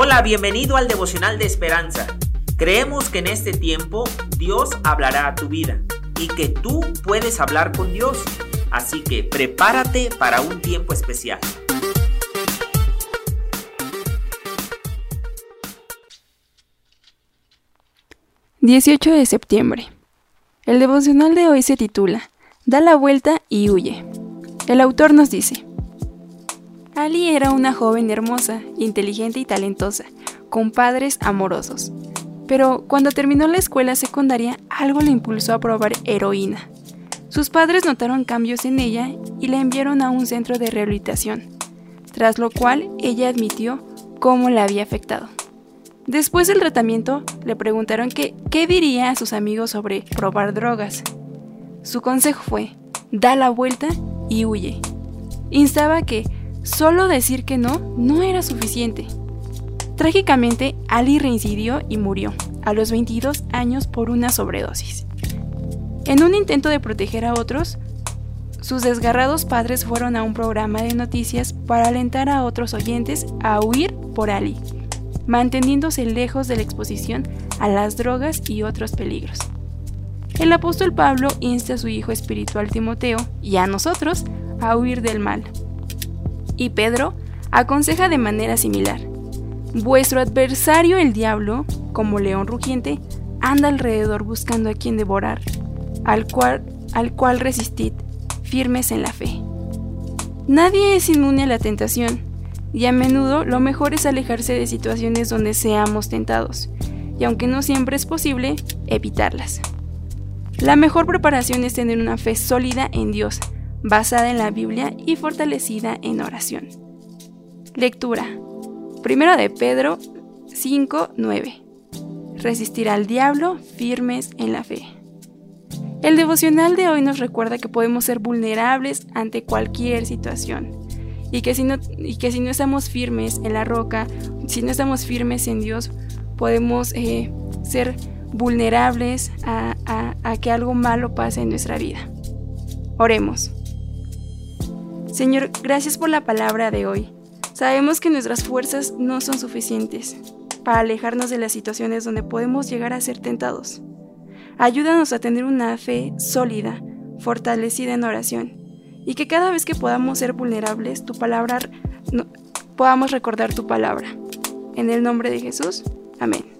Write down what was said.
Hola, bienvenido al devocional de esperanza. Creemos que en este tiempo Dios hablará a tu vida y que tú puedes hablar con Dios. Así que prepárate para un tiempo especial. ...18 de septiembre... El devocional de hoy se titula... Da la vuelta y huye. El autor nos dice... Ali era una joven hermosa, inteligente y talentosa, con padres amorosos. Pero cuando terminó la escuela secundaria, algo le impulsó a probar heroína. Sus padres notaron cambios en ella y la enviaron a un centro de rehabilitación, tras lo cual ella admitió cómo la había afectado. Después del tratamiento, le preguntaron qué diría a sus amigos sobre probar drogas. Su consejo fue, da la vuelta y huye. Instaba que Solo decir que no no era suficiente. Trágicamente, Ali reincidió y murió a los 22 años por una sobredosis. En un intento de proteger a otros, sus desgarrados padres fueron a un programa de noticias para alentar a otros oyentes a huir por Ali, manteniéndose lejos de la exposición a las drogas y otros peligros. El apóstol Pablo insta a su hijo espiritual Timoteo y a nosotros a huir del mal, y Pedro aconseja de manera similar. Vuestro adversario el diablo, como león rugiente, anda alrededor buscando a quien devorar, al cual, al cual resistid, firmes en la fe. Nadie es inmune a la tentación, y a menudo lo mejor es alejarse de situaciones donde seamos tentados, y aunque no siempre es posible, evitarlas. La mejor preparación es tener una fe sólida en Dios, basada en la Biblia y fortalecida en oración. Lectura. Primero de Pedro 5:9. Resistir al diablo firmes en la fe. El devocional de hoy nos recuerda que podemos ser vulnerables ante cualquier situación y que si no, y que si no estamos firmes en la roca, si no estamos firmes en Dios, podemos eh, ser vulnerables a que algo malo pase en nuestra vida. Oremos. Señor, gracias por la palabra de hoy. Sabemos que nuestras fuerzas no son suficientes para alejarnos de las situaciones donde podemos llegar a ser tentados. Ayúdanos a tener una fe sólida, fortalecida en oración, y que cada vez que podamos ser vulnerables, tu palabra podamos recordar tu palabra. En el nombre de Jesús. Amén.